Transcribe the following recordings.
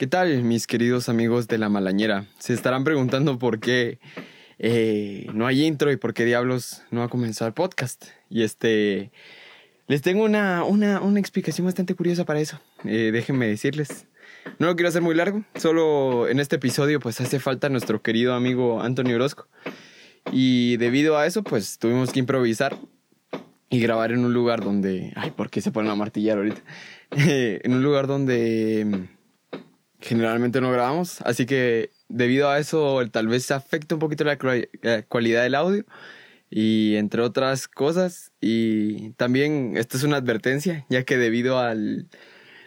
¿Qué tal, mis queridos amigos de la malañera? Se estarán preguntando por qué eh, no hay intro y por qué diablos no ha comenzado el podcast. Y este, les tengo una, una, una explicación bastante curiosa para eso. Eh, déjenme decirles. No lo quiero hacer muy largo, solo en este episodio pues hace falta nuestro querido amigo Antonio Orozco. Y debido a eso pues tuvimos que improvisar y grabar en un lugar donde... Ay, ¿por qué se ponen a martillar ahorita? en un lugar donde generalmente no grabamos, así que debido a eso tal vez se afecta un poquito la, calidad del audio y entre otras cosas. Y también esta es una advertencia ya que debido al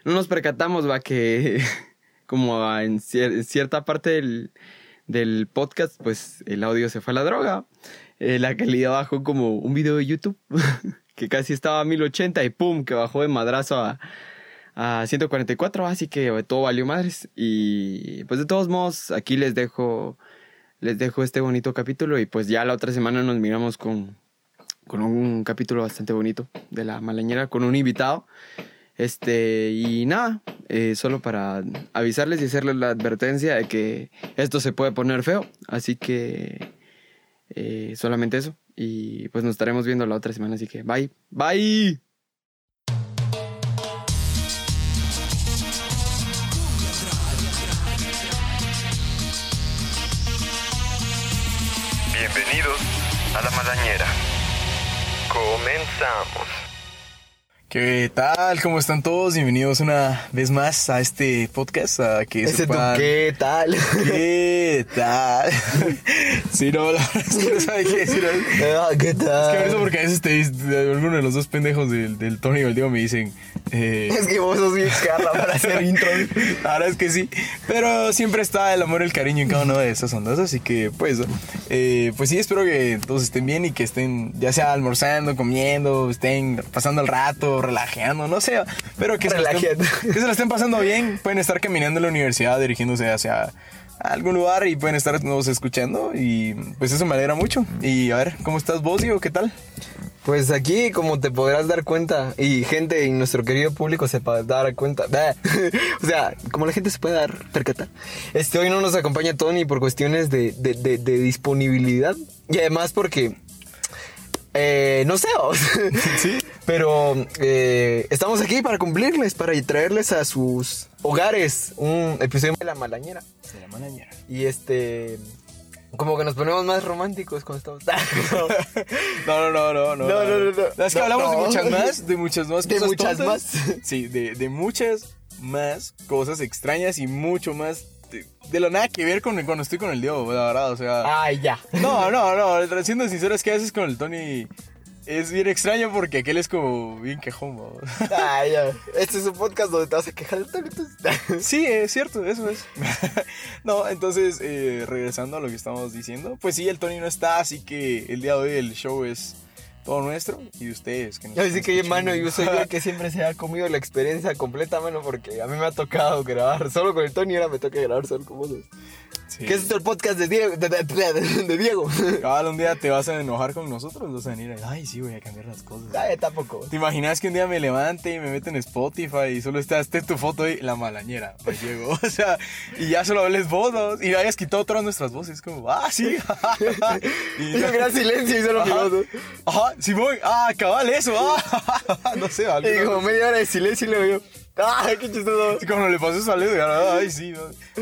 no nos percatamos va que como en, cierta parte del, del, podcast pues el audio se fue a la droga. Eh, la calidad bajó como un video de YouTube que casi estaba a 1080 y pum que bajó de madrazo a a 144, así que todo valió madres. Y pues de todos modos, aquí les dejo, les dejo este bonito capítulo y pues ya la otra semana nos miramos con, con un capítulo bastante bonito de la malañera, con un invitado. Este, y nada, eh, solo para avisarles y hacerles la advertencia de que esto se puede poner feo, así que eh, solamente eso. Y pues nos estaremos viendo la otra semana, así que bye, bye. La malañera. Comenzamos. ¿Qué tal? ¿Cómo están todos? Bienvenidos una vez más a este podcast. A que Ese ¿Qué tal? ¿Qué tal? sí, no, la verdad es que no sabe qué decir. Ah, ¿Qué tal? Es que eso porque a veces te alguno de los dos pendejos del, del Tony y el Diego me dicen. Eh, es que vos sos bien carla para hacer intro. Verdad es que sí. Pero siempre está el amor y el cariño en cada una de esas ondas. Así que, pues, eh, pues sí, espero que todos estén bien y que estén, ya sea almorzando, comiendo, estén pasando el rato, relajeando, no sé, pero que se, estén, que se la estén pasando bien. Pueden estar caminando en la universidad, dirigiéndose hacia algún lugar y pueden estar estarnos escuchando y pues eso me alegra mucho. Y a ver, ¿cómo estás vos, Diego? ¿Qué tal? Pues aquí, como te podrás dar cuenta, y gente en nuestro querido público se puede dar cuenta, o sea, como la gente se puede dar percatar, este, hoy no nos acompaña Tony por cuestiones de, de, de disponibilidad, y además porque eh, no sé, ¿Sí? pero eh, estamos aquí para cumplirles, para traerles a sus hogares un episodio de la malañera. De la malañera. Y este, como que nos ponemos más románticos cuando estamos. no, no, no, no, no. No, no, no. Es que hablamos de muchas más, de muchas más cosas. De muchas más. Sí, de, de muchas más cosas extrañas y mucho más de lo nada que ver con cuando estoy con el Diego, la verdad, o sea. Ay, ya. No, no, no, siendo sincero, es que haces con el Tony es bien extraño porque aquel es como bien quejón, Ay, ya. Este es un podcast donde te vas a quejar del Tony. sí, es cierto, eso es. no, entonces, eh, regresando a lo que estamos diciendo, pues sí, el Tony no está, así que el día de hoy el show es todo nuestro y de ustedes. Que nos que, mano, yo soy el que siempre se ha comido la experiencia completa, mano, porque a mí me ha tocado grabar solo con el Tony y ahora me toca grabar solo con vos. ¿Qué es esto el podcast de Diego? De, de, Diego. Cada un día te vas a enojar con nosotros, vas a venir, ay, sí, voy a cambiar las cosas. Ay, tampoco. ¿Te imaginas que un día me levante y me mete en Spotify y solo estás tu foto y la malañera de Diego? O sea, y ya solo hables vos, Y hayas quitado todas nuestras voces, como, ah, sí. y un gran silencio y solo mi voz. Ajá, sí voy, ah, cabal, eso, ah. no sé, algo. Y como media hora de silencio y le veo. ¡Ay, qué chistoso! Y como le pasó a Leder, ay, sí,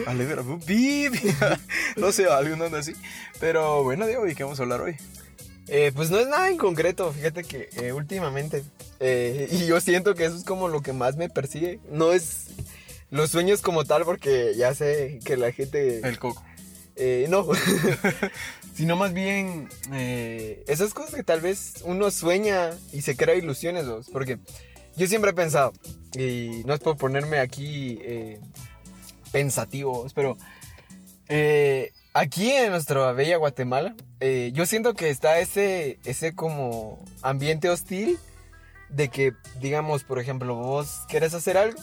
a Leder, bip, no sé, algo no así. Pero bueno, Diego, ¿y qué vamos a hablar hoy? Eh, pues no es nada en concreto, fíjate que eh, últimamente, eh, y yo siento que eso es como lo que más me persigue, no es los sueños como tal, porque ya sé que la gente... El coco. no, sino más bien esas cosas que tal vez uno sueña y se crea ilusiones, ¿vos? porque yo siempre he pensado, y no es por ponerme aquí eh, pensativo, pero eh, aquí en nuestra bella Guatemala, eh, yo siento que está ese, ese como ambiente hostil de que, digamos, por ejemplo, vos querés hacer algo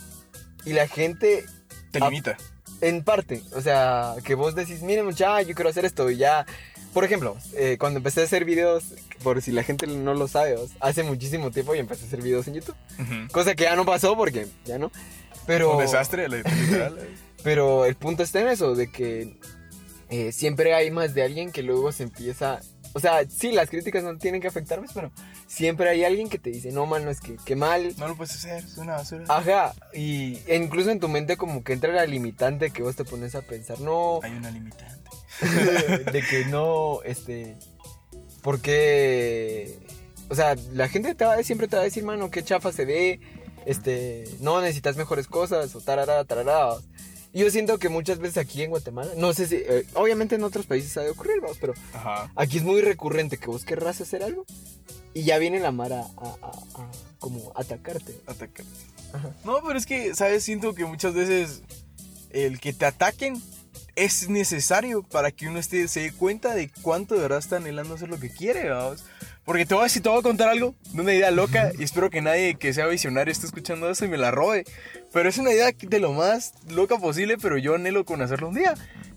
y la gente... Te limita. En parte, o sea, que vos decís, miren muchacha, yo quiero hacer esto y ya por ejemplo, eh, cuando empecé a hacer videos, por si la gente no lo sabe, hace muchísimo tiempo y empecé a hacer videos en YouTube. Cosa que ya no pasó porque ya no. Pero, Un desastre, literal. pero el punto está en eso, de que eh, siempre hay más de alguien que luego se empieza... O sea, sí, las críticas no tienen que afectarme, pero siempre hay alguien que te dice, no, mano, es que qué mal. no lo puedes hacer, es una basura. Ajá, y e incluso en tu mente como que entra la limitante que vos te pones a pensar, no, Hay una limitante. de que no, este, porque, o sea, la gente te va, siempre te va a decir, mano, qué chafa se ve, este, no necesitas mejores cosas, o tarara, tarara. Yo siento que muchas veces aquí en Guatemala, no sé si, eh, obviamente en otros países ha de ocurrir, vamos, pero Ajá. aquí es muy recurrente que vos querrás hacer algo y ya viene la Mara a, a- a como atacarte. Atacarte. Ajá. No, pero es que, ¿sabes? Siento que muchas veces el que te ataquen es necesario para que uno esté, se dé cuenta de cuánto de verdad está anhelando hacer lo que quiere, vamos. Porque te voy a decir, te voy a contar algo de una idea loca y espero que nadie que sea visionario esté escuchando eso y me la robe. Pero es una idea de lo más loca posible, pero yo anhelo con hacerlo un día.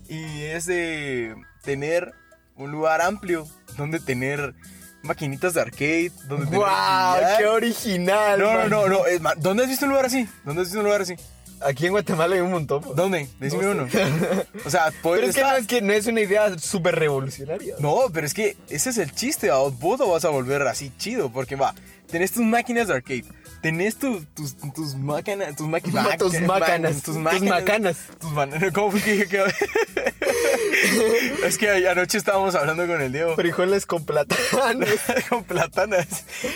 Y es de tener un lugar amplio donde tener maquinitas de arcade, donde tener ¡Guau! billar. ¡Qué original! No, no, no, no. es ¿Dónde has visto un lugar así? ¿Dónde has visto un lugar así? Aquí en Guatemala hay un montón. pues. ¿Dónde? Decime No uno. O sea, puede Pero es que no es que no es una idea súper revolucionaria. No, pero es que ese es el chiste, ¿va? vos lo vas a volver así chido, porque va, tenés tus máquinas de arcade, tenés tu- tus, tus máquinas, tus máquinas, tus mácanas. tus macanas. tus man- ¿cómo fue que dije que? es que anoche estábamos hablando con el Diego. Frijoles con plátanos. con platanas,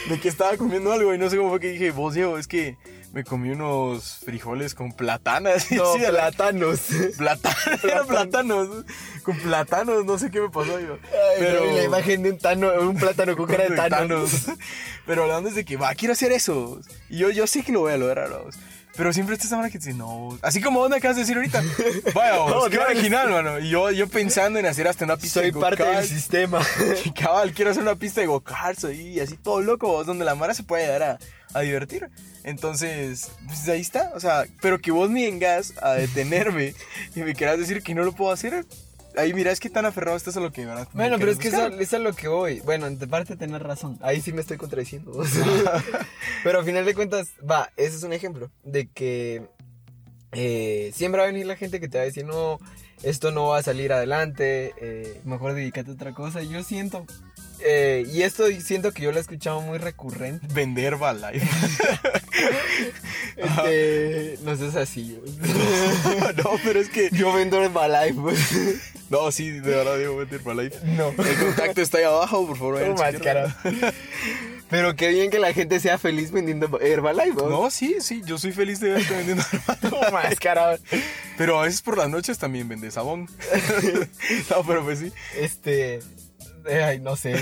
de que estaba comiendo algo y no sé cómo fue que dije, vos Diego, es que me comí unos frijoles con platanas. No, Sí, plátanos. Platanos, eran plátanos. Con plátanos, no sé qué me pasó yo. Pero la imagen de un, tano, un plátano con cara de. Thanos. Pero hablando es de que va, quiero hacer eso. Y yo, yo sé que lo voy a lograr, vamos. Pero siempre está esa hora que dice, no. Así como vos me acabas de decir ahorita. Vaya, vos, No, qué claro. original, mano. Y yo, yo pensando en hacer hasta una pista Soy de parte del sistema. Cabal, quiero hacer una pista de go-karts ahí, así todo loco, vos, donde la mara se puede llegar a, a divertir. Entonces, pues ahí está. O sea, pero que vos me vengas a detenerme y me quieras decir que no lo puedo hacer. Ahí mira, es que tan aferrado estás a lo que verdad me Bueno, pero es que eso, eso es lo que voy. Bueno, de parte tenés razón. Ahí sí me estoy contradiciendo. pero al final de cuentas, va, ese es un ejemplo de que eh, siempre va a venir la gente que te va a decir, no, esto no va a salir adelante, eh, mejor dedícate a otra cosa. Yo siento, eh, y esto siento que yo lo he escuchado muy recurrente. Vender Herbalife. Este, no seas así. no, pero es que. yo vendo pues. No, sí, de verdad digo vender Herbalife. No. El contacto está ahí abajo, por favor. Pero qué bien que la gente sea feliz vendiendo Herbalife, ¿no? No, sí, sí, yo soy feliz de verte vendiendo Herbalife. Máscara. Pero a veces por las noches también vende sabón. no, pero pues sí. Este. Eh, Ay, no sé.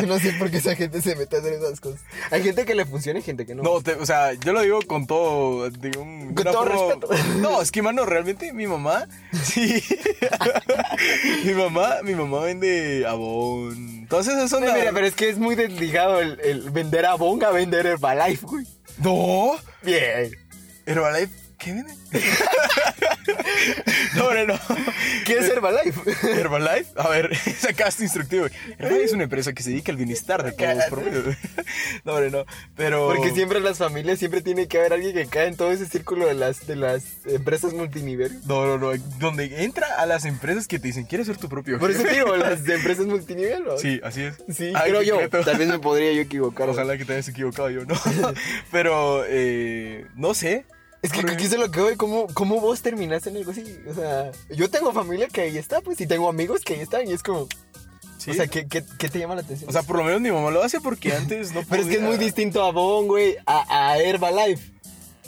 Yo no sé por qué esa gente se mete a hacer esas cosas. Hay gente que le funciona y gente que no. No, te- o sea, yo lo digo con todo, un, Con todo forma- respeto. No, es que, mano, realmente mi mamá, sí. mi mamá, mi mamá vende abón. Entonces eso No, mira, pero es que es muy desligado el, el vender a Bonga a vender Herbalife, güey. No. Bien. Herbalife, ¿qué vende? no, no, no. ¿Qué es Herbalife? Herbalife, a ver, sacaste instructivo. Herbalife es una empresa que se dedica al bienestar de todos los promedio. No, hombre, no. Pero. Porque siempre en las familias siempre tiene que haber alguien que cae en todo ese círculo de las, de las empresas multinivel. No, no, no. Donde entra a las empresas que te dicen, ¿quieres ser tu propio Por eso jefe?" te digo, las empresas multinivel, ¿no? Sí, así es. Sí, Ay, creo yo. creto. Tal vez me podría yo equivocar. Ojalá que te hayas equivocado yo, ¿no? Pero, eh, no sé. Es que aquí es lo que voy, ¿cómo, ¿cómo vos terminaste en algo así? O sea, yo tengo familia que ahí está, pues, y tengo amigos que ahí están, y es como, Sí. o sea, ¿qué, qué, qué te llama la atención? O sea, por lo menos mi mamá lo hace porque antes no pero es que es podía. muy distinto a Bon, güey, a, a Herbalife.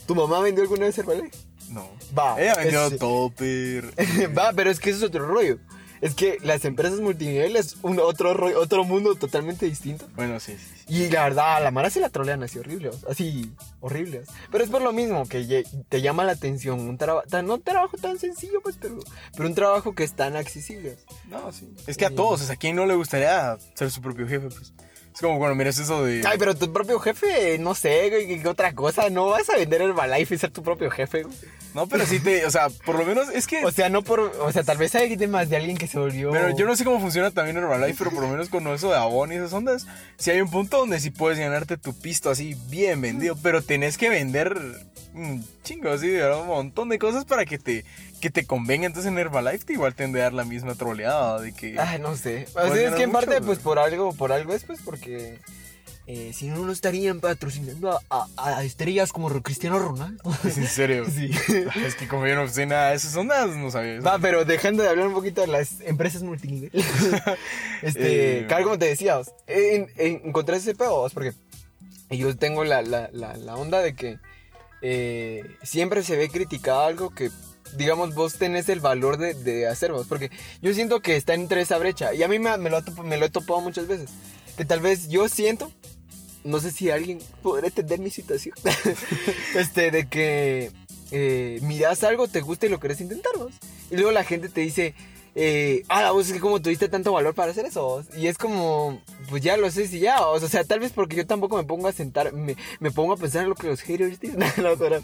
¿Tu mamá vendió alguna vez Herbalife? No. Va, Ella vendió es- Topper. Va, pero es que eso es otro rollo. Es que las empresas multinivel es un otro, rollo- otro mundo totalmente distinto. Bueno, sí, sí. sí. Y la verdad, a la Mara se la trolean así horrible, así horribles. Pero es por lo mismo que te llama la atención un trabajo, no un trabajo tan sencillo, pues, pero, pero un trabajo que es tan accesible. No, sí. Es que a todos, o sea, ¿a quién no le gustaría ser su propio jefe? Pues es como cuando miras eso de. Ay, pero tu propio jefe, no sé, güey, ¿qué otra cosa? No vas a vender Herbalife y ser tu propio jefe, güey. No, pero sí te, o sea, por lo menos es que... O sea, no por. O sea, tal vez hay temas de alguien que se volvió. Pero yo no sé cómo funciona también Herbalife, pero por lo menos con eso de Avon y esas ondas, si hay un punto donde sí puedes ganarte tu pisto así bien vendido, pero tenés que vender un chingo así, un montón de cosas para que te, que te convenga. Entonces en Herbalife te igual te han de dar la misma troleada de que... Ay, no sé. Sea, es que en mucho, parte, pues por algo, por algo es pues porque. eh, si no, no estarían patrocinando a, a- a estrellas como Cristiano Ronaldo. Es en serio. Sí. Es que como yo no sé nada de esas ondas, no sabía eso. Va, pero dejando de hablar un poquito de las empresas multinivel. este, Eh, Carl, como te decía, en, en- encontré ese pedo, porque yo tengo la, la, la, la onda de que eh, siempre se ve criticado algo que, digamos, vos tenés el valor de, de hacer, vos, porque yo siento que está entre esa brecha, y a mí me, me lo, me lo he topado muchas veces, que tal vez yo siento, no sé si alguien podrá entender mi situación, este, de que eh, miras algo, te gusta y lo querés intentar, vos. Y luego la gente te dice, eh, ah, vos es que como tuviste tanto valor para hacer eso. vos". Y es como, pues ya lo sé, si ya. O sea, tal vez porque yo tampoco me pongo a sentar, me, me pongo a pensar en lo que los haters dicen. No, pero-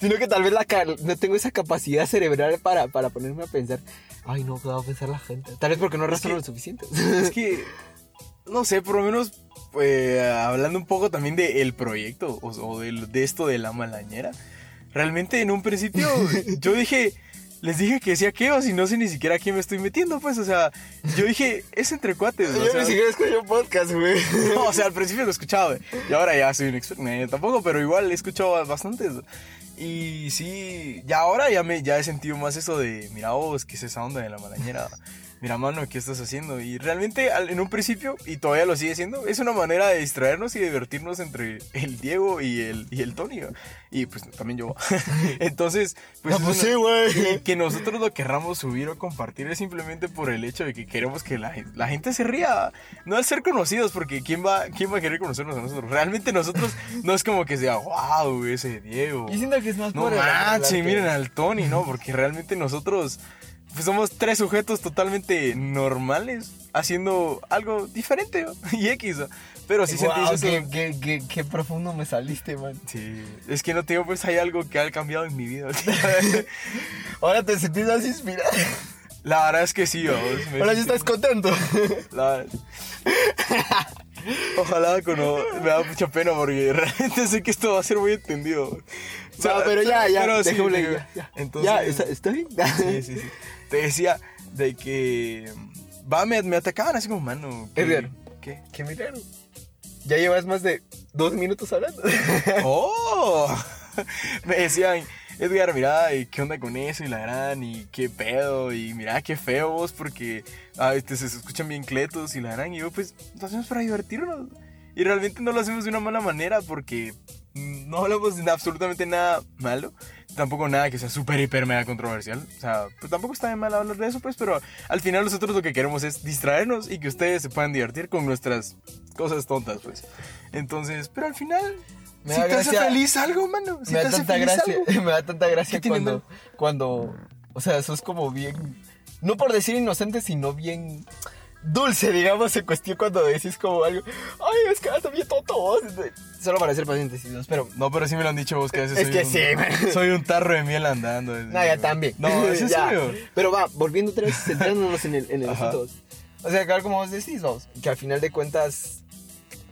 sino que tal vez la, no tengo esa capacidad cerebral para, para ponerme a pensar, ay, no, ¿qué va a pensar la gente? Tal vez porque no razono lo suficiente. Es que, no sé, por lo menos eh, hablando un poco también del proyecto o, o del- de, esto de la malañera. Realmente en un principio yo dije, les dije que decía que o si no sé ni siquiera a quién me estoy metiendo, pues, o sea, yo dije, es entre cuates. o yo sea, ni siquiera escucho podcast, güey. no, o sea, al principio lo escuchaba, güey. Y ahora ya soy un experto. No, yo tampoco, pero igual he escuchado bastantes. Y sí, ya ahora ya, me, ya he sentido más eso de, mira vos, ¿qué es esa onda de la malañera? Mira, mano, ¿qué estás haciendo? Y realmente, al- en un principio, y todavía lo sigue siendo, es una manera de distraernos y divertirnos entre el Diego y el, y el Tony. Y pues también yo. Entonces, pues. No, pues una- sí, güey. y que nosotros lo querramos subir o compartir es simplemente por el hecho de que queremos que la, la gente se ría. No al ser conocidos, porque ¿quién va, ¿quién va a querer conocernos a nosotros? Realmente nosotros no es como que sea, wow, ese Diego. Yo siento que es más No por el- manches, el- miren al Tony, ¿no? Porque realmente nosotros pues, somos tres sujetos totalmente normales haciendo algo diferente y X. Pero sí Guau, sentís eso. qué, qué, profundo me saliste, man. Sí, es que no te digo, pues hay algo que ha cambiado en mi vida. Ahora te sentís más inspirado. La verdad es que sí, vamos, Ahora sí sentí- estás contento. La- Ojalá con me da mucha pena porque realmente sé que esto va a ser muy entendido. O sea, No, pero ya, ya, pero sí, ya, ya. Entonces, ya, ¿está, está bien? sí, sí, sí. Te decía de que va, me, me atacaban así como mano. ¿qué- Edgar. ¿Qué? Qué milagro. Ya llevas más de dos minutos hablando. ¡Oh! me decían, Edgar, mira, ¿y ¿qué onda con eso? Y la gran, y qué pedo, y mira, qué feo vos, porque ah, este, se escuchan bien cletos y la gran, y yo, pues, lo hacemos para divertirnos. Y realmente no lo hacemos de una mala manera porque no hablamos de absolutamente nada malo, tampoco nada que sea súper, hiper, mega controversial. O sea, pues tampoco está de mal hablar de eso, pues, pero al final nosotros lo que queremos es distraernos y que ustedes se puedan divertir con nuestras cosas tontas, pues. Entonces, pero al final, Me si da te hace feliz algo, mano. Si me te da hace tanta feliz gracia. algo. Me da tanta gracia ¿Qué tiene cuando, cuando. O sea, sos como bien. No por decir inocente, sino bien. Dulce, digamos, en cuestión cuando decís como algo. Ay, es que tonto. vos". Solo para ser pacientes, sí, pero. No, pero sí me lo han dicho vos que a veces Es soy que un, sí, man. Soy un tarro de miel andando. No, ya también. No, ¿es en Ya. serio? Pero va, volviendo otra vez, centrándonos en el, en el asunto. O sea, claro, como vos decís, vos, que al final de cuentas,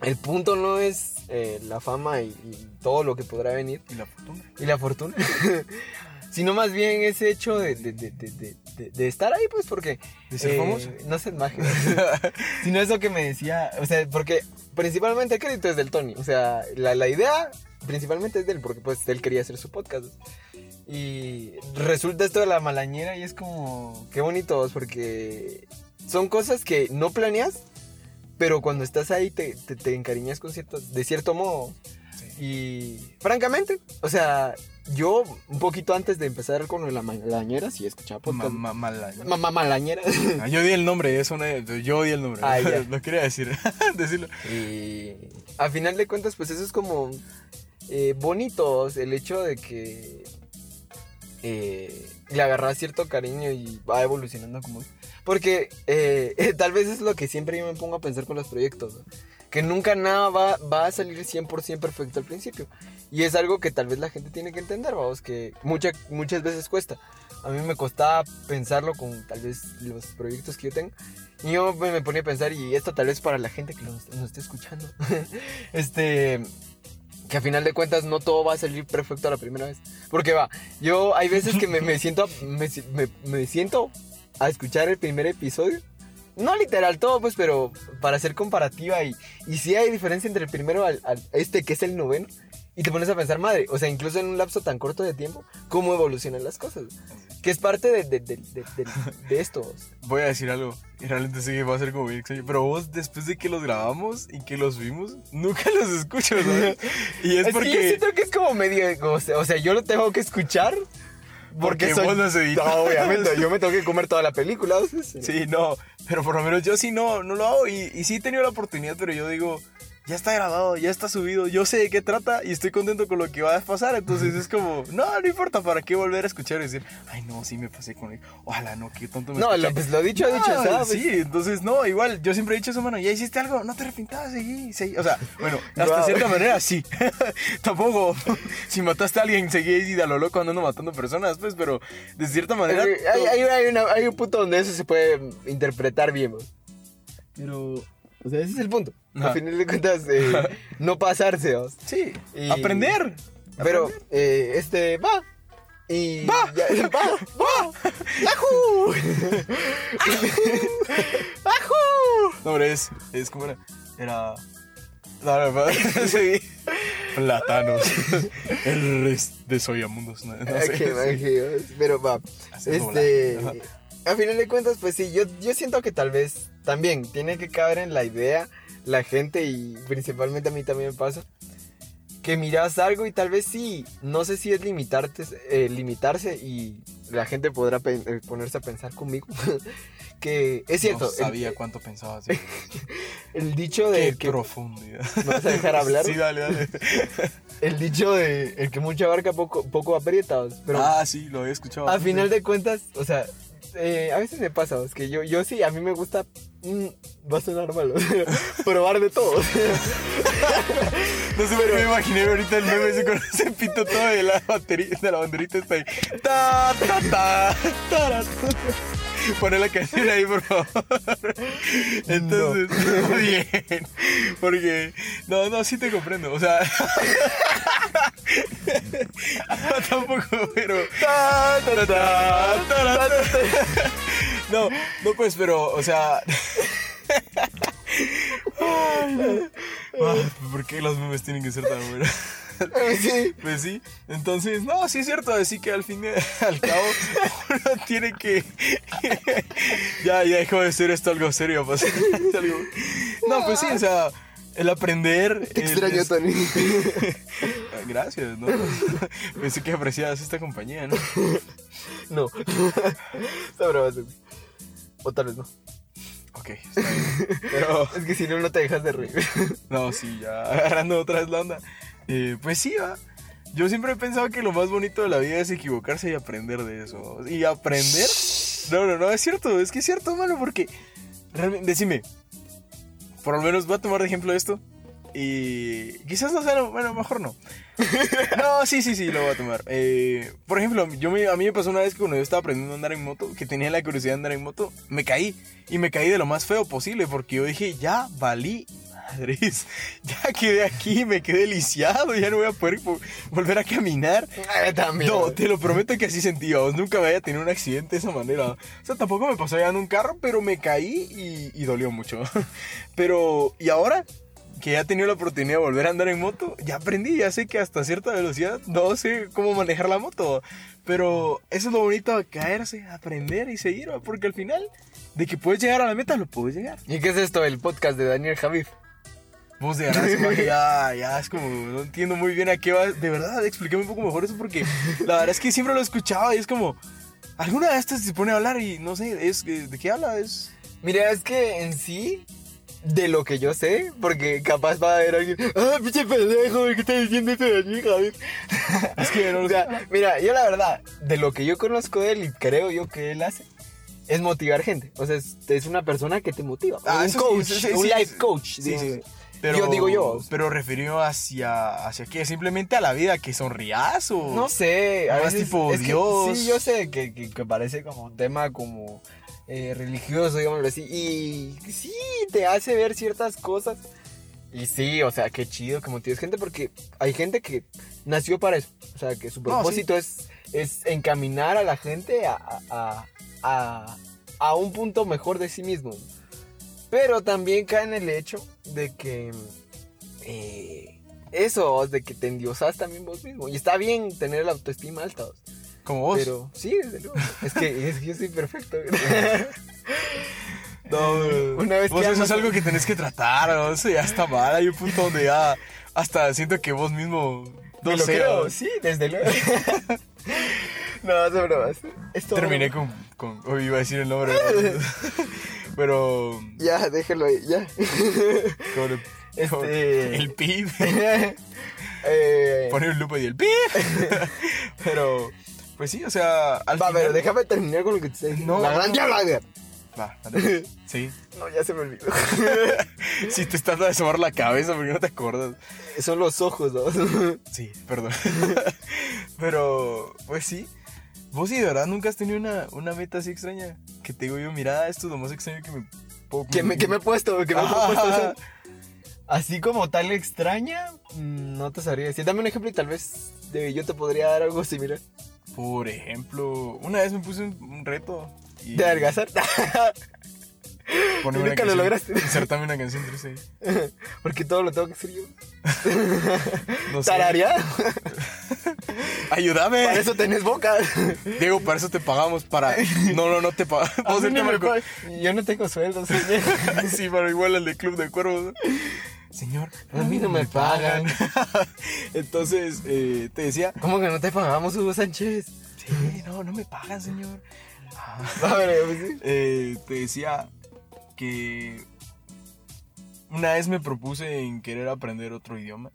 el punto no es eh, la fama y, y todo lo que podrá venir, Y la fortuna. y la fortuna, sino más bien ese hecho de, de, de, de, de- estar ahí, pues, porque... eh, ¿De ser famoso? No sé, magia. sino eso que me decía, o sea, porque principalmente el crédito es del Tony, o sea, la, la idea principalmente es de él, porque pues él quería hacer su podcast. Y resulta esto de la malañera y es como, qué bonitos, porque son cosas que no planeas, pero cuando estás ahí te, te, te encariñas con cierto, de cierto modo. Y francamente, o sea, yo un poquito antes de empezar con la malañera, sí escuchaba Ma- podcast. ma- mala. Mamá malañera. Ah, yo di el nombre, eso no yo di el nombre. Ah. Lo quería decir, decirlo. Y a final de cuentas, pues eso es como eh, bonito, el hecho de que eh, le agarras cierto cariño y va evolucionando como... Porque eh, tal vez es lo que siempre yo me pongo a pensar con los proyectos, ¿no? Que nunca nada va, va a salir 100% perfecto al principio. Y es algo que tal vez la gente tiene que entender, vamos, que mucha, muchas veces cuesta. A mí me costaba pensarlo con tal vez los proyectos que yo tengo. Y yo me, ponía a pensar, y esto tal vez para la gente que nos, nos esté escuchando, este, que a final de cuentas no todo va a salir perfecto a la primera vez. Porque va, yo hay veces que me, me siento, me, si- me- me siento a escuchar el primer episodio. No literal todo, pues, pero para hacer comparativa y, y sí hay diferencia entre el primero al, al este que es el noveno. Y te pones a pensar, madre, o sea, incluso en un lapso tan corto de tiempo, cómo evolucionan las cosas. Que es parte de, de, de, de, esto. Voy a decir algo, y realmente sé que va a ser como bien extraño, pero vos después de que los grabamos y que los vimos, nunca los escucho, ¿sabes? Y es, Es, que yo porque... siento que es como medio, o sea, o sea, yo lo tengo que escuchar. Porque, Porque soy, vos. No, obviamente, yo me tengo que comer toda la película. Sí, no, pero por lo menos yo sí no, no lo hago y, y sí he tenido la oportunidad, pero yo digo, ya está grabado, ya está subido, yo sé de qué trata y estoy contento con lo que va a pasar, entonces es como, no, no importa, ¿para qué volver a escuchar y decir, ay no, sí me pasé con él, ojalá no, qué tonto me No, escuché"? lo, pues lo dicho, ha dicho, Ah, ¿sabes? Sí, entonces no, igual, yo siempre he dicho eso, mano, ya hiciste algo, no te arrepintas, seguí, seguí. O sea, bueno, hasta Wow. cierta manera sí. Tampoco, si mataste a alguien, seguí y a lo loco andando matando personas, pues, pero de cierta manera. Hay, hay, hay, hay una- hay un punto donde eso se puede interpretar bien, bro. Pero, o sea, ese es el punto. Ajá. Al final de cuentas, eh, no pasarse, ¿os? Sí, Y- aprender. Pero, eh, este, va. Y. ¡Va! ¡Va! ¡Va! ¡Yahoo! ¡Yahoo! No, hombre, es, es como era. Era. No, no, sí. Plátanos. El resto de Soyamundos. No, no sé. Pero va. Este. A final de cuentas, pues sí, yo, yo siento que tal vez también tiene que caber en la idea la gente y principalmente a mí también me pasa que miras algo y tal vez sí, no sé si es limitarte, eh, limitarse y la gente podrá eh, ponerse a pensar conmigo que es cierto, No el- sabía cuánto pensabas. sí. el, dicho de Qué el que profundidad. ¿Me vas a dejar hablar? Sí, dale, dale. el dicho de el que mucha barca poco poco aprieta, pero ah, sí, lo había escuchado. a final de cuentas, o sea, eh, a veces me pasa, es que yo, yo sí, a mí me gusta, mm, va a sonar malo, probar de todo. No sé me imaginé ahorita el meme ese con ese todo de la batería, de la banderita está ahí. Ta, ta, ta, tara, ta. Poné la canción ahí, por favor. Entonces, muy bien. Porque, no, no, sí te comprendo. O sea, no, tampoco, pero. No, no, pues, pero, o sea. Ay, no. Ah, ¿Por qué los memes tienen que ser tan buenos? Sí. Pues sí, entonces, no, sí es cierto, así que al fin y al cabo uno tiene que... ya, ya dejó de ser esto algo serio, pues. Algo- No, pues sí, o sea, el aprender... Te el- extraño, es- Tony. Gracias, ¿no? Pensé que apreciabas esta compañía, ¿no? No. Esta broma es- O tal vez no. Ok, está bien. Pero... Es que si no, no te dejas de reír. No, sí, ya agarrando otra vez la onda. Eh, pues sí, va. Yo siempre he pensado que lo más bonito de la vida es equivocarse y aprender de eso. ¿Y aprender? No, no, no, es cierto, es que es cierto, mano, porque realmente, decime, por lo menos voy a tomar de ejemplo esto y quizás no sea, lo- bueno, mejor no. No, sí, sí, sí, lo voy a tomar. Eh, por ejemplo, yo me- a mí me pasó una vez que cuando yo estaba aprendiendo a andar en moto, que tenía la curiosidad de andar en moto, me caí. Y me caí de lo más feo posible, porque yo dije, ya valí madres, ya quedé aquí, me quedé lisiado, ya no voy a poder vo- volver a caminar. También. No, te lo prometo que así sentía, vos nunca me había tenido un accidente de esa manera. O sea, tampoco me pasó ya en un carro, pero me caí y, y dolió mucho. Pero, ¿y ahora? Que ya he tenido la oportunidad de volver a andar en moto, ya aprendí, ya sé que hasta cierta velocidad no sé cómo manejar la moto. Pero eso es lo bonito de caerse, aprender y seguir, porque al final, de que puedes llegar a la meta, lo puedes llegar. ¿Y qué es esto? El podcast de Daniel Javif. Vos de ese maje, ya, ya es como, no entiendo muy bien a qué va. De verdad, explíqueme un poco mejor eso porque la verdad es que siempre lo he escuchado y es como, alguna de estas se pone a hablar y no sé, es, eh, ¿de qué habla? Es... Mira, es que en sí, de lo que yo sé, porque capaz va a haber alguien, ah, pinche pendejo, ¿qué está diciendo este Daniel Javif? Es que no O lo sea, mira, yo la verdad, de lo que yo conozco de él y creo yo que él hace, es motivar gente. O sea, es, es una persona que te motiva. Ah, un eso sí, coach, eso sí, un sí, life sí. coach. Sí, sí, sí. Pero, Yo digo yo. Pero refirió hacia, hacia qué? Simplemente a la vida, que sonrías o... No sé, a veces tipo es que Dios. sí, yo sé que, que- que parece como un tema como eh, religioso, digámoslo así. Y sí, te hace ver ciertas cosas. Y sí, o sea, qué chido que motives gente porque hay gente que nació para eso. O sea, que su No, propósito es, es encaminar a la gente a, a, a, a un punto mejor de sí mismo. Pero también cae en el hecho de que eh, eso, de que te endiosas también vos mismo. Y está bien tener la autoestima alta. Como vos. Pero sí, desde luego. Es que, es que yo soy perfecto. No, Una vez vos que eso es algo que tenés que tratar, ¿no? eso ya está mal. Hay un punto donde ya hasta siento que vos mismo no Me lo creo, sí, desde luego. no, es bromas. Esto- Terminé con, con hoy iba a decir el nombre, pero Ya, déjalo ahí, ya. con Este- el pib, eh, pone un lupo y el pib, pero pues sí, o sea, al va, final, pero déjame terminar con lo que te estoy diciendo. No, La gran diabla. Va, dale. sí, No, ya se me olvidó. si te estás de asomar la cabeza porque no te acuerdas. Son los ojos, ¿no? Sí, perdón. Pero, pues sí. Vos sí, de verdad nunca has tenido una, una meta así extraña. Que te digo yo, mira, esto es lo más extraño que me puedo que, me, que me he puesto, que me he puesto hacer. Así como tal extraña, mm, no te sabría decir. Dame un ejemplo y tal vez de- yo te podría dar algo similar. Por ejemplo, una vez me puse un, un reto. Y De adelgazar. una nunca lo lograste. Insertarme una canción triste. Porque todo lo tengo que hacer yo. No sé. ¿Tararear? Ayúdame. Para eso tenés boca. Diego, para eso te pagamos. Para. No, no, no te pagamos. No. Yo no tengo sueldo, señor. Sí, pero igual el de Club de Cuervos. ¿no? Señor, A mí no me pagan. Entonces, eh, te decía. ¿Cómo que no te pagamos, Hugo Sánchez? Sí, no, no me pagan, señor. A ver, pues sí. Eh, te decía que una vez me propuse en querer aprender otro idioma.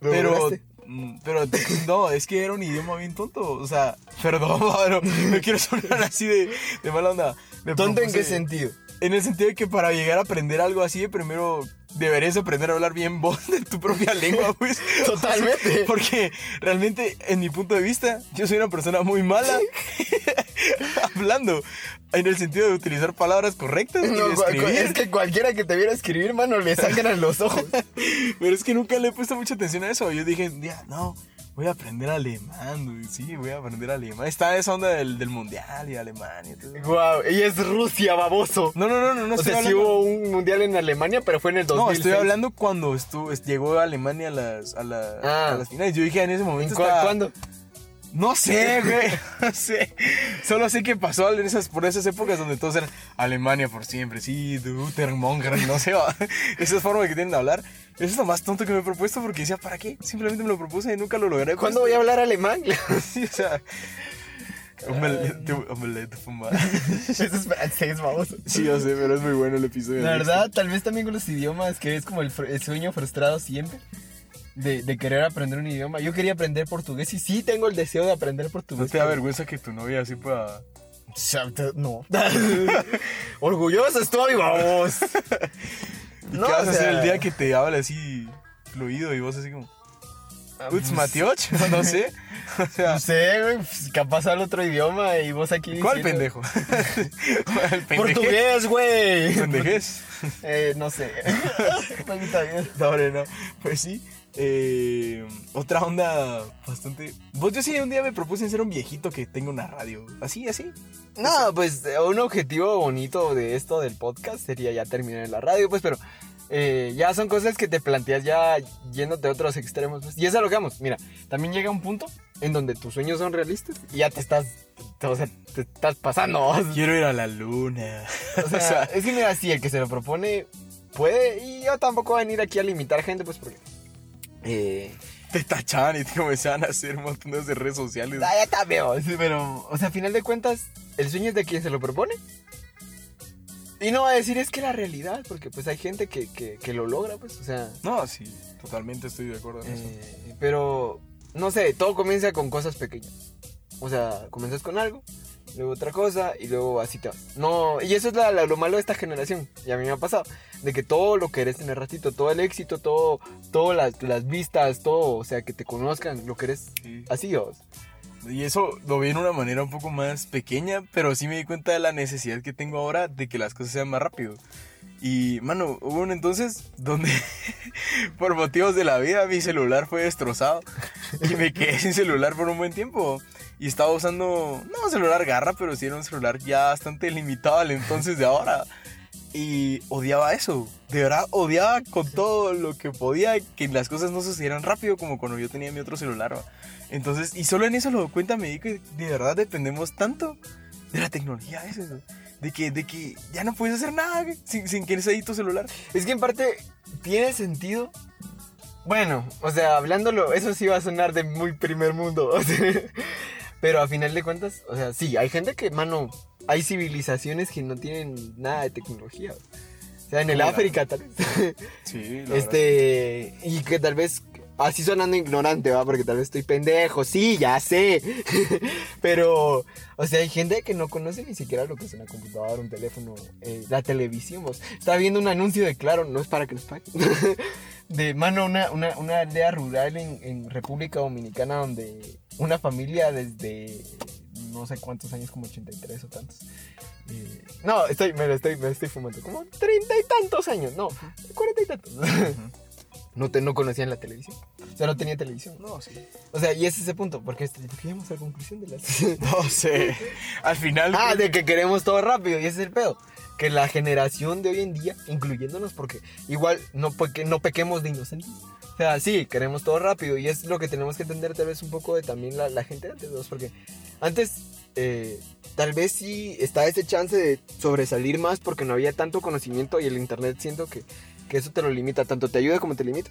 ¿Lo Pero, lograste? mm, pero no, es que era un idioma bien tonto. O sea, perdón, pero no quiero sonar así de, de mala onda. Me ¿Tonto en qué sentido? En el sentido de que para llegar a aprender algo así, primero deberías aprender a hablar bien vos de tu propia lengua, pues. Totalmente. Porque realmente, en mi punto de vista, yo soy una persona muy mala hablando. En el sentido de utilizar palabras correctas y No, es que cualquiera que te viera escribir, mano, le sangran los ojos. Pero es que nunca le he puesto mucha atención a eso. Yo dije, ya, no, voy a aprender alemán, güey. Sí, voy a aprender alemán. Está esa onda del, del mundial y Alemania. Guau, y es Rusia, baboso. No, no, no, no, no o sea, sí hablando. hubo un mundial en Alemania, pero fue en el 2006. No, estoy hablando cuando estuvo, es- llegó a Alemania a las, a, la- Ah. a las finales. Yo dije en ese ¿En momento. estaba- ¿Cuándo? No sé, güey. No sé. Solo sé que pasó en esas, por esas épocas donde todos eran Alemania por siempre. Sí, Dutermonger, no sé. Esa forma que tienen de hablar. Eso es lo más tonto que me he propuesto porque decía, ¿para qué? Simplemente me lo propuse y nunca lo logré. ¿Cuándo voy a hablar alemán? Sí, o sea. Omelette, omelette fumada. Eso es francés, baboso. Sí, yo sé, pero es muy bueno el episodio. La verdad, tal vez también con los idiomas, que es como el, el sueño frustrado siempre. De, de querer aprender un idioma. Yo quería aprender portugués y sí tengo el deseo de aprender ¿No portugués. te da vergüenza que tu novia así pueda.? No. Orgulloso estoy, vamos. ¿Y No, qué vas o a hacer el día que te hable así fluido y vos así como. Ah, Uts, pues, Matioch? No sé. O sea. No sé, güey, pues, capaz habla otro idioma y vos aquí. ¿Cuál diciendo- pendejo? ¿El pendeje? Portugués, güey. ¿Pendejez? Eh, no sé. Está bien. No, no. Pues sí. Eh, otra onda bastante. Vos, yo sí un día me propuse ser un viejito que tenga una radio. Así, así. No, pues eh, un objetivo bonito de esto del podcast sería ya terminar en la radio, pues, pero eh, ya son cosas que te planteas ya yéndote a otros extremos. Pues, y eso es lo que vamos. Mira, también llega un punto en donde tus sueños son realistas y ya te estás, te- o sea, te estás pasando. O Quiero ir a la luna. sea, es que mira, sí, el que se lo propone puede y yo tampoco voy a venir aquí a limitar gente, pues, porque... Eh, te tachaban y te comenzaban a hacer un montón de redes sociales. Ah, ya está veo. Sí, pero, o sea, a final de cuentas, el sueño es de quien se lo propone. Y no va a decir es que la realidad, porque pues hay gente que, que, que lo logra, pues, o sea. No, sí, totalmente estoy de acuerdo en eso. eh, pero, no sé, todo comienza con cosas pequeñas. O sea, comienzas con algo luego otra cosa y luego así te. No, y eso es la- la- lo malo de esta generación, y a mí me ha pasado, de que todo lo que eres en el ratito, todo el éxito, todo, todas las, las vistas, todo, o sea, que te conozcan, lo que eres así, vos. Y eso lo vi en una manera un poco más pequeña, pero sí me di cuenta de la necesidad que tengo ahora de que las cosas sean más rápido. Y, mano, hubo un entonces donde, por motivos de la vida, mi celular fue destrozado y me quedé sin celular por un buen tiempo. Y estaba usando, no celular garra, pero sí era un celular ya bastante limitado al entonces de ahora. Y odiaba eso. De verdad, odiaba con todo lo que podía que las cosas no sucedieran rápido como cuando yo tenía mi otro celular. Entonces, y solo en eso lo doy cuenta, me di que de verdad dependemos tanto de la tecnología, eso, de que, de que ya no puedes hacer nada sin, sin que ahí tu celular. Es que en parte tiene sentido. Bueno, o sea, hablándolo, eso sí va a sonar de muy primer mundo. o sea, pero a final de cuentas, o sea, sí, hay gente que, mano, hay civilizaciones que no tienen nada de tecnología. O sea, en el la- África, tal vez. Sí, este, y que tal vez, así sonando ignorante, va, porque tal vez estoy pendejo, sí, ya sé. Pero, o sea, hay gente que no conoce ni siquiera lo que es una computadora, un teléfono, eh, la televisión. vos. Estaba viendo un anuncio de Claro, no es para que nos paguen. de mano, una, una, una aldea rural en, en República Dominicana donde una familia desde no sé cuántos años, como 83 o tantos. eh, no, estoy, me lo estoy, me lo estoy fumando. Como treinta y tantos años, no, cuarenta y tantos. no, te, no conocían la televisión. O sea, no tenía televisión. No, sí. O sea, y ese es ese punto, porque este, porque llegamos a la conclusión de las... No sé. Al final. ah, de que queremos todo rápido, y ese es el pedo. Que la generación de hoy en día, incluyéndonos, porque igual no, peque- no pequemos de inocentes. O sea, sí, queremos todo rápido, y es lo que tenemos que entender tal vez un poco de también la, la gente de antes, ¿no? porque antes eh, tal vez sí está ese chance de sobresalir más porque no había tanto conocimiento y el internet siento que, que eso te lo limita, tanto te ayuda como te limita.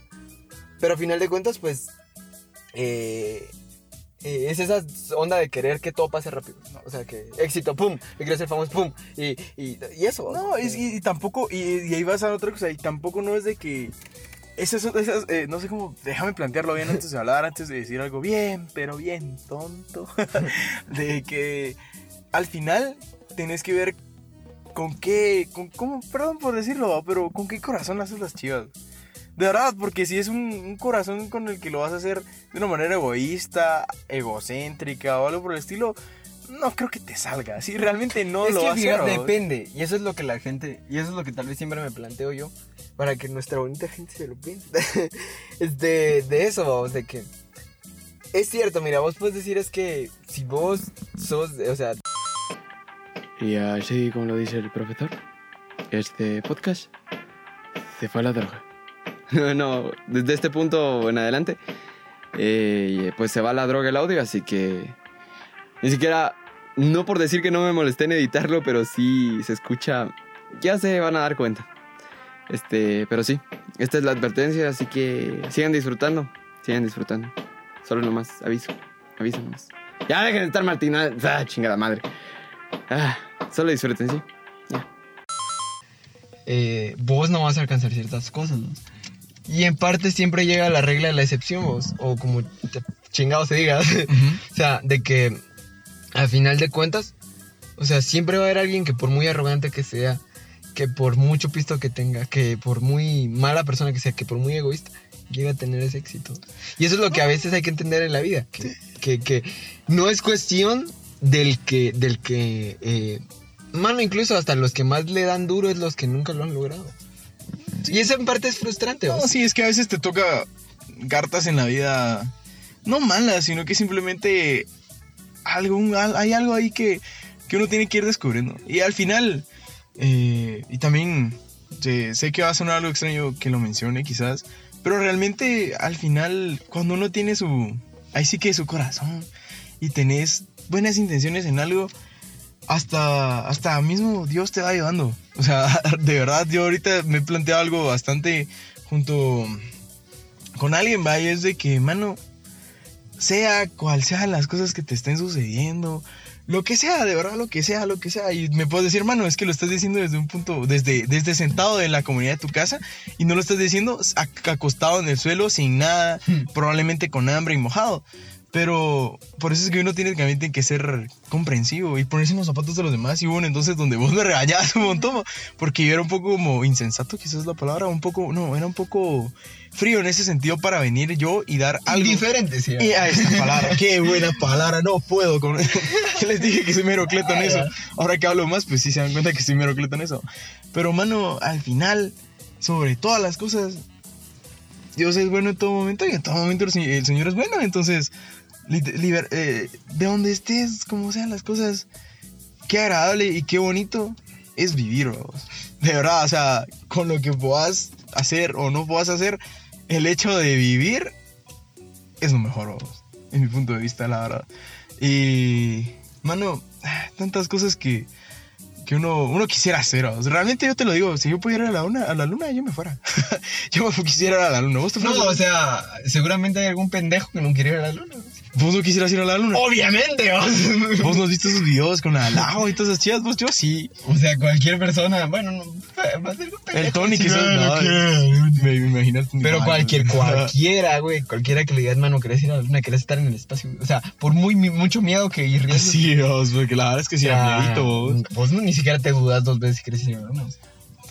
Pero a final de cuentas, pues, eh, eh, es esa onda de querer que todo pase rápido. ¿no? O sea, que éxito, pum, y quiero ser famoso, pum, y, y, y eso. No, es- y, y tampoco, y, y ahí vas a otra cosa, y tampoco no es de que, esas, esas eh, no sé cómo, déjame plantearlo bien antes de hablar, antes de decir algo bien, pero bien tonto, de que al final tenés que ver con qué, con cómo, perdón por decirlo, pero con qué corazón haces las chivas. De verdad, porque si es un, un corazón con el que lo vas a hacer de una manera egoísta, egocéntrica o algo por el estilo, no creo que te salga. Si realmente no es lo que va a hacer. fíjate, depende. Y eso es lo que la gente, y eso es lo que tal vez siempre me planteo yo, para que nuestra bonita gente se lo piense. es de, de eso, vamos, de que. Es cierto, mira, vos puedes decir es que si vos sos, o sea, Y así como lo dice el profesor, este podcast se fue a la droga. no, desde este punto en adelante, eh, pues se va a la droga el audio, así que ni siquiera, no por decir que no me molesté en editarlo, pero sí se escucha, ya se van a dar cuenta. Este, pero sí, esta es la advertencia, así que sigan disfrutando, sigan disfrutando. Solo nomás, aviso, aviso nomás. Ya dejen de estar martinando, ah, chingada madre. Ah, solo disfruten, sí. eh, vos no vas a alcanzar ciertas cosas, ¿no? Y en parte siempre llega la regla de la excepción, vos, o como te- chingado se diga. o sea, de que al final de cuentas, o sea, siempre va a haber alguien que por muy arrogante que sea, que por mucho pisto que tenga, que por muy mala persona que sea, que por muy egoísta, llega a tener ese éxito. Y eso es lo que a veces hay que entender en la vida, que, que, que no es cuestión del que, del que, eh, mano, incluso hasta los que más le dan duro es los que nunca lo han logrado. Y eso en parte es frustrante, No, ¿o? sí, es que a veces te toca cartas en la vida, no malas, sino que simplemente algún, al- hay algo ahí que, que uno tiene que ir descubriendo. Y al final, eh, y también sé, sé que va a sonar algo extraño que lo mencione quizás, pero realmente al final, cuando uno tiene su, ahí sí que su corazón y tenés buenas intenciones en algo, hasta, hasta mismo Dios te va ayudando. O sea, de verdad, yo ahorita me he planteado algo bastante junto con alguien, vaya, es de que, mano, sea cual sean las cosas que te estén sucediendo, lo que sea, de verdad, lo que sea, lo que sea. Y me puedes decir, mano, es que lo estás diciendo desde un punto, desde, desde sentado en la comunidad de tu casa y no lo estás diciendo ac- acostado en el suelo sin nada, probablemente con hambre y mojado. Pero por eso es que uno tiene, también tiene que ser comprensivo y ponerse en los zapatos de los demás. Y hubo un entonces donde vos me regañabas un montón, porque yo era un poco como insensato, quizás la palabra, un poco, no, era un poco frío en ese sentido para venir yo y dar algo. Indiferente, sí. Y a esa palabra, qué buena palabra, no puedo con les dije que soy merocleto en eso. Ahora que hablo más, pues sí se dan cuenta que soy merocleto en eso. Pero mano, al final, sobre todas las cosas, Dios es bueno en todo momento y en todo momento el Señor, es bueno. Entonces, liber- eh, de donde estés, como sean las cosas, qué agradable y qué bonito es vivir, vamos. De verdad, o sea, con lo que puedas hacer o no puedas hacer, el hecho de vivir es lo mejor, vamos. En mi punto de vista, la verdad. Y, mano, tantas cosas que, que uno, uno quisiera hacer. vamos. Realmente yo te lo digo, si yo pudiera ir a la luna, a la luna yo me fuera. yo quisiera ir a la luna. ¿Vos, te No, o sea, seguramente hay algún pendejo que no quiere ir a la luna. ¿Vos no quisieras ir a la luna? Obviamente, ¿Vos no has visto esos videos con la lava y todas esas chivas? Vos, yo sí. O sea, cualquier persona, bueno, no, va a ser un. El Tony quizás. no, me, imaginas Pero imagen, cualquier, cualquiera, güey, cualquiera que le digas, mano, querés ir a la luna, querés estar en el espacio. O sea, por muy, mucho miedo que ir riesgo. Sí, vos, porque la verdad es que sí, o sea, miedito, vos. Vos no, ni siquiera te dudas dos veces si querés ir a la luna.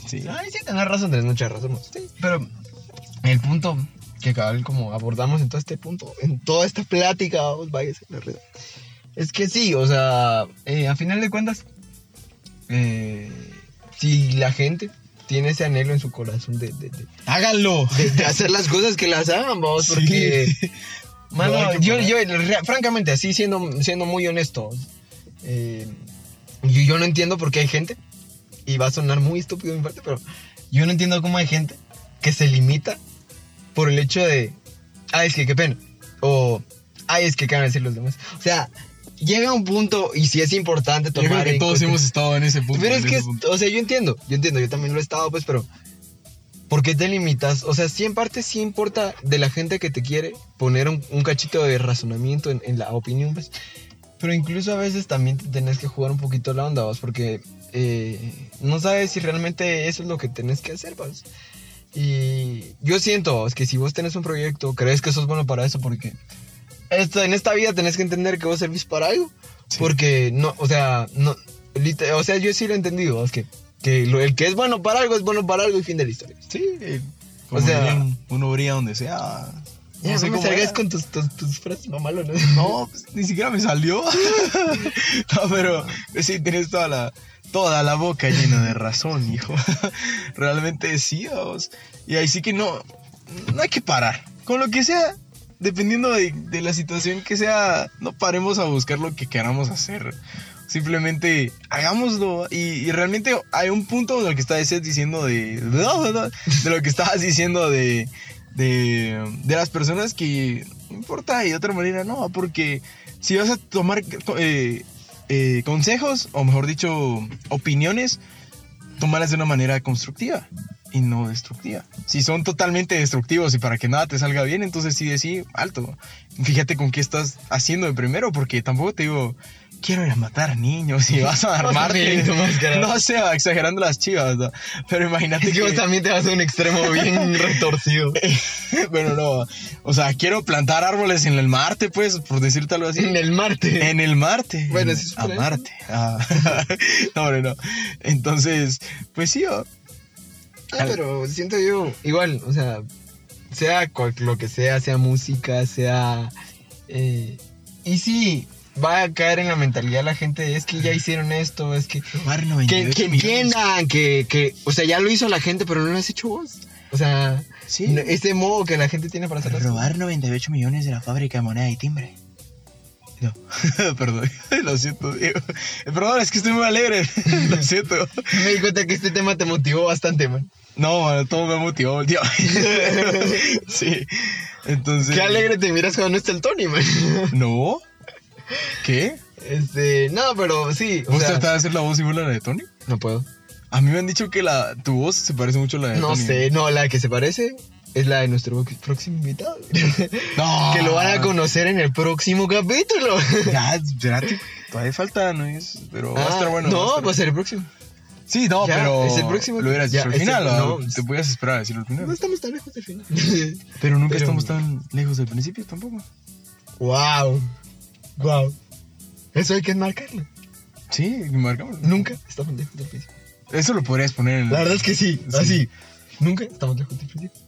Sí. Ay, sí, tenés razón, tenés mucha razón. vos. Sí, pero el punto que cabal como abordamos en todo este punto, en toda esta plática, vamos, váyase la red. Es que sí, o sea, eh, a final de cuentas, eh, si la gente tiene ese anhelo en su corazón de, de, de- Háganlo. de- de hacer las cosas que las hagan, vamos, porque... Mano, No yo, yo, francamente, así siendo, siendo muy honesto, eh, yo, yo no entiendo por qué hay gente, y va a sonar muy estúpido de mi parte, pero yo no entiendo cómo hay gente que se limita por el hecho de, ay, es que qué pena, o, ay, es que qué van a decir los demás. O sea, llega un punto, y si es importante Yo creo tomar que todos cuenta- hemos estado en ese punto. pero es que, punto. o sea, yo entiendo, yo entiendo, yo también lo he estado, pues, pero ¿por qué te limitas? O sea, sí en parte sí importa de la gente que te quiere poner un, un cachito de razonamiento en, en la opinión, pues. Pero incluso a veces también te tenés que jugar un poquito la onda, ¿vas? Porque eh, no sabes si realmente eso es lo que tenés que hacer, ¿vas? Y yo siento es que si vos tenés un proyecto, crees que sos bueno para eso, porque esto, en esta vida tenés que entender que vos servís para algo. Sí. Porque no, o sea, no, o sea, yo sí lo he entendido, es que, que lo- el que es bueno para algo es bueno para algo y fin de la historia. Sí, como O sea- dirían, uno brilla donde sea. Ya, No sé no me cómo salgas con tus, tus, tus frases mamalonas. No, pues, ni siquiera me salió. no, pero sí, tienes toda la, toda la boca llena de razón, hijo. Realmente sí, vamos. Y ahí sí que no, no hay que parar. Con lo que sea, dependiendo de, de la situación que sea, no paremos a buscar lo que queramos hacer. Simplemente hagámoslo. Y, y realmente hay un punto en el que estabas diciendo de. De lo que estabas diciendo de. De, de las personas que importa y de otra manera no, porque si vas a tomar eh, eh, consejos, o mejor dicho, opiniones, tomarlas de una manera constructiva y no destructiva. Si son totalmente destructivos y para que nada te salga bien, entonces sí decir alto. Fíjate con qué estás haciendo de primero, porque tampoco te digo, quiero ir a matar niños y vas a armarte. No sé, exagerando las chivas, ¿no? pero imagínate Es que vos también te vas a un extremo bien retorcido. Pero no, o sea, quiero plantar árboles en el Marte, pues, por decirte algo así. En el Marte. En el Marte. Bueno, En- es a. Marte. Ah. no, hombre, no. Entonces, pues sí, oh, Ah, pero siento yo, igual, o sea, sea cual- lo que sea, sea música, sea... eh, y sí, va a caer en la mentalidad la gente, es que ya hicieron esto, es que... Que, 98 que millones. entiendan que, que, o sea, ya lo hizo la gente, pero no lo has hecho vos. O sea, Sí. ese modo que la gente tiene para hacer. Robar 98 millones de la fábrica de moneda y timbre. No, perdón, lo siento, Diego. Perdón, es que estoy muy alegre. lo siento. Me di cuenta que este tema te motivó bastante, man. No, todo me motivó últimamente. sí. Entonces. Qué alegre te miras cuando no está el Tony, man. No. ¿Qué? Este, no, pero sí. ¿Vos sea, tratás de hacer la voz igual a la de Tony? no puedo. A mí me han dicho que la, tu voz se parece mucho a la de No Tony. sé, no, la que se parece es la de nuestro próximo invitado. No. que lo van a conocer en el próximo capítulo. Ya, espérate. Todavía falta, ¿no? Es- pero va a Ah, estar bueno. va a No, va a ser el próximo. Sí, no, Ya, pero. es el próximo. Lo hubieras dicho al final. no, ¿o? Te podías esperar a decirlo al final. No estamos tan lejos del final. Pero nunca pero- estamos tan lejos del principio tampoco. Wow. Wow. Eso hay que marcarlo. Sí, marcamos. Nunca estamos lejos del principio. Eso lo podrías poner en La verdad es que sí, Sí. así. Nunca estamos lejos del principio.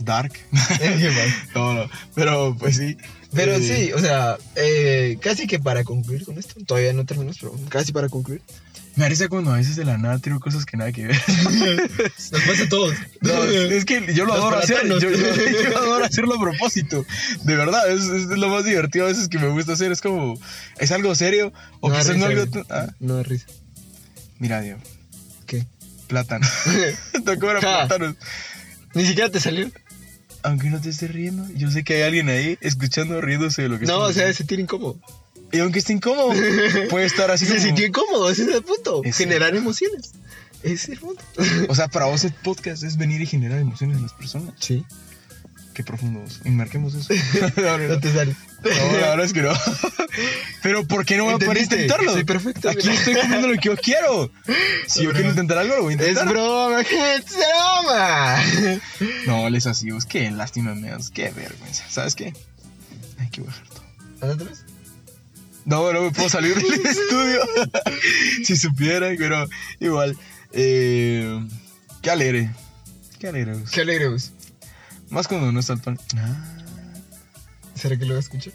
Dark. No, no. Pero pues sí. Pero Eh, sí, o sea, eh, casi que para concluir con esto, todavía no terminamos, pero casi para concluir. Me parece cuando a veces de la nada tiro cosas que nada que ver. Nos pasa a todos. No, es que yo lo Los adoro hacer. Yo, yo- yo adoro hacerlo a propósito. De verdad, es, es lo más divertido a veces que me gusta hacer. Es como, es algo serio. O No quizás no risa, algo. güey. tan- ah, No da risa. mira, Dios. ¿Qué? Plátano. Ja. plátanos. Ni siquiera te salió. Aunque no te estés riendo, yo sé que hay alguien ahí escuchando, riéndose de lo que No, o sea, se sentir incómodo. Y aunque esté incómodo, puede estar así se como... sintió incómodo, ese es el punto. Generar emociones. Ese es el punto. O sea, para vos el podcast es venir y generar emociones en las personas. Sí. Qué profundos. Enmarquemos eso. No te sale. No, la verdad es que no. Pero ¿por qué no voy a poder intentarlo? Soy perfecto, Aquí mira. estoy comiendo lo que yo quiero. Si yo quiero intentar algo, lo voy a Es intentar. broma, gente, es broma. No, les así, vos, qué lástima me das, qué vergüenza. ¿Sabes qué? Hay que bajar todo. ¿Ándate más? No, no me puedo salir del estudio. si supieran, pero igual. Eh, qué alegre. Qué alegre. Qué alegre. Más cuando no está el pan. Ah, ¿Será que lo escuché?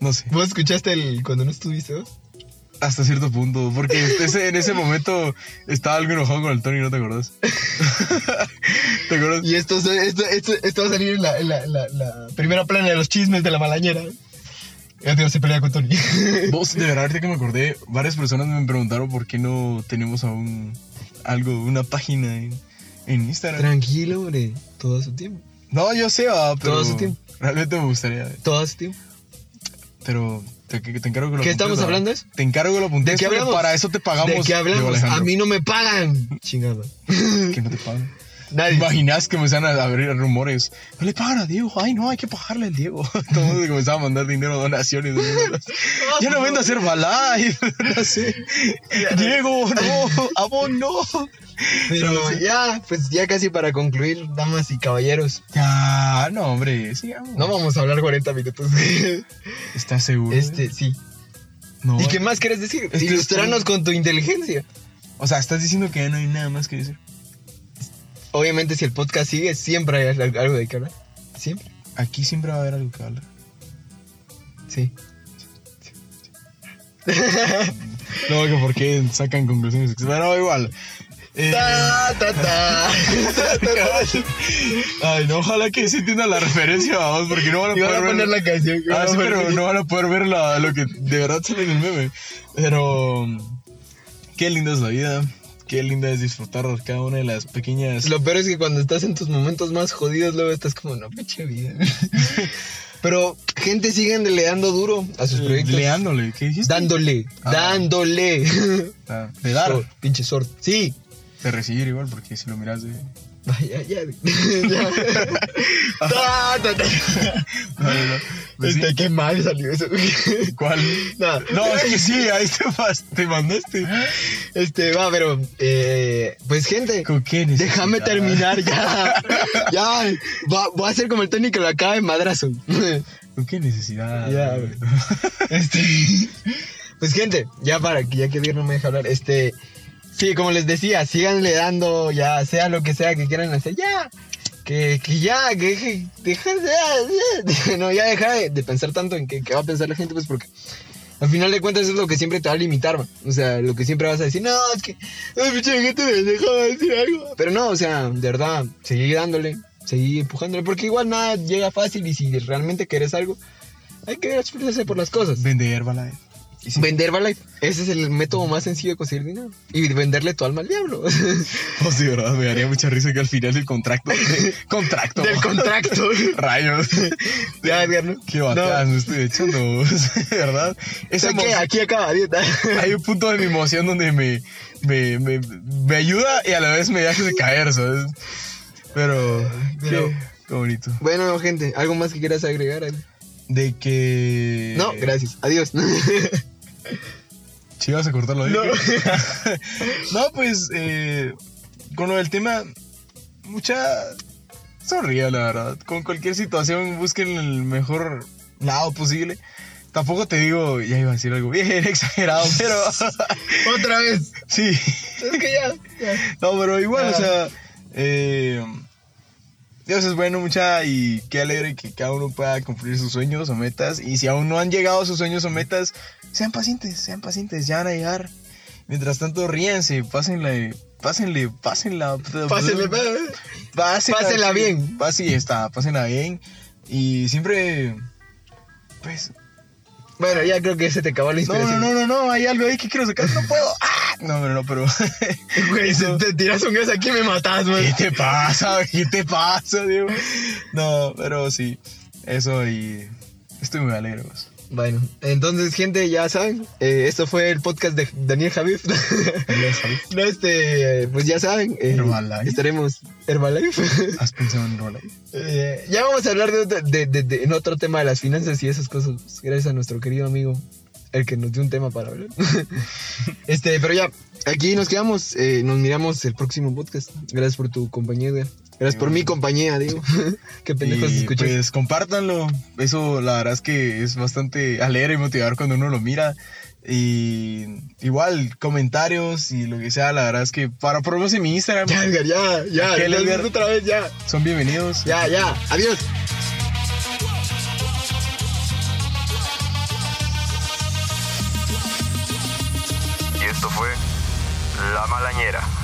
no sé. ¿Vos escuchaste el cuando no estuviste vos? Hasta cierto punto. Porque ese- en ese momento estaba algo enojado con el Tony, ¿no te acordás? ¿Te acuerdas? Y esto, esto, esto, esto va a salir en la, en la, la, la primera plana de los chismes de la malañera. Ya te se pelea con Tony. Vos, de verdad, ahorita que me acordé, varias personas me preguntaron por qué no tenemos aún algo, una página en, en Instagram. Tranquilo, hombre. Todo a su tiempo. No, yo sé, va, pero Todo su tiempo. realmente me gustaría. Todo su tiempo. Pero te, te encargo que lo ¿Qué estamos hablando es? Te encargo que lo apuntes ¿De qué hablamos? para eso te pagamos. ¿De qué hablamos? A mí no me pagan. Chingada. Que no te pagan. Nadie. Imaginas que empezaron a abrir rumores. No le pagan a Diego. Ay, no, hay que pagarle al Diego. Todo el mundo comenzaba a mandar dinero, donaciones. ya no vendo a hacer balay. No sé. Diego, no. A vos no. Pero ya, pues ya casi para concluir, damas y caballeros. Ya, no, hombre. Sigamos. No vamos a hablar 40 minutos. ¿Estás seguro? Este, sí. No. ¿Y qué más quieres decir? Este es- Ilustrarnos con tu inteligencia. O sea, estás diciendo que ya no hay nada más que decir. Obviamente, si el podcast sigue, siempre hay al- algo de qué hablar. Siempre. Aquí siempre va a haber algo que hablar. Sí. No, que por qué sacan conclusiones. Pero igual. Eh, Ta, ta, ta. Ay, no, ojalá que sí entiendan la referencia, vamos, porque no van a Y van poder a poner ver. la canción. Ah, sí, pero no van a poder ver la- lo que de verdad sale en el meme. Pero. Qué linda es la vida. Qué linda es disfrutar cada una de las pequeñas. Lo peor es que cuando estás en tus momentos más jodidos, luego estás como, no, pinche vida. Pero, gente, síganle dando duro a sus proyectos. Leándole, ¿qué dijiste? Dándole, Ah. dándole. Ah, De dar. Sor- pinche sort. Sí. De recibir igual, porque si lo miras de. Vaya, ya. ya. No, no, no. Pues sí. Este, qué mal salió eso. ¿Cuál? No, es que sí, ahí te, te mandaste. Este, va, pero, eh, pues, gente. ¿Con qué necesidad? Déjame terminar ya. Ya. Va, voy a ser como el Tony que lo acaba de madrazo. ¿Con qué necesidad? Ya, güey. Este. Pues gente, ya para que ya que Dios no me deja hablar, este. Sí, como les decía, síganle dando, ya sea lo que sea que quieran hacer, ya. Que, que ya, que deja de- no, ya deja de, pensar tanto en qué va a pensar la gente, pues porque al final de cuentas es lo que siempre te va a limitar. O sea, lo que siempre vas a decir, no, es que, pinche gente me dejaba decir algo. Pero no, o sea, de verdad, seguir dándole, seguir empujándole, porque igual nada llega fácil y si realmente quieres algo, hay que esforzarse por las cosas. Vende Herbalife. Sí. Vender Herbalife. Ese es el método más sencillo de conseguir dinero. Y venderle tu alma al diablo. Oh, sí, verdad, me daría mucha risa que al final del contrato. contrato. Del contrato. Rayos. ya, Edgar. Qué bateadas No. me estoy echando, ¿verdad? O Esa sea, que aquí acaba dieta. Hay un punto de mi emoción donde me, me, me, me ayuda y a la vez me hace de caer, ¿sabes? Pero, Pero- qué, qué bonito. bueno, gente, ¿algo más que quieras agregar? De que. No, gracias. Adiós. Si vas a cortarlo ahí. No. no, pues, eh, con lo del tema, mucha. Sonría, la verdad. Con cualquier situación, busquen el mejor lado posible. Tampoco te digo, ya iba a decir algo bien exagerado, pero Otra vez. sí. Es que ya. ya. No, pero igual, o sea, eh, Dios es bueno, mucha, y qué alegre que cada uno pueda cumplir sus sueños o metas. Y si aún no han llegado a sus sueños o metas, sean pacientes, sean pacientes, ya van a llegar. Mientras tanto, ríense, pásenle, pásenle, pásenla. Pásenle, pásenla, pásenla bien. Está, pásenla bien. Y siempre, pues, Bueno, ya creo que se te acabó la no, inspiración. no, no, no, no, hay algo ahí que quiero sacar, no puedo. ¡Ah! No, pero no, pero. Güey, si te tiras un gas aquí me matas, güey. ¿Qué te pasa? ¿Qué te pasa, Diego? No, pero sí, eso y estoy muy alegre. pues. Bueno, entonces, gente, ya saben, eh, esto fue el podcast de Daniel Javif. no, este, pues ya saben, eh, Herbalife. estaremos Herbalife. ¿Has pensado en Rola? Eh, ya vamos a hablar de, de- de- de- en otro tema de las finanzas y esas cosas, gracias a nuestro querido amigo, el que nos dio un tema para hablar. este, pero ya, aquí nos quedamos, eh, nos miramos el próximo podcast. Gracias por tu compañía, Edgar. Gracias por mi compañía, digo. Qué pendejos escuchas. pues compártanlo. Eso la verdad es que es bastante alegre y motivador cuando uno lo mira. Y igual, comentarios y lo que sea, la verdad es que para en mi Instagram Ya, Edgar, ya, ya, Edgar. otra vez, ya, son bienvenidos. ya, ya, adiós. Malañera.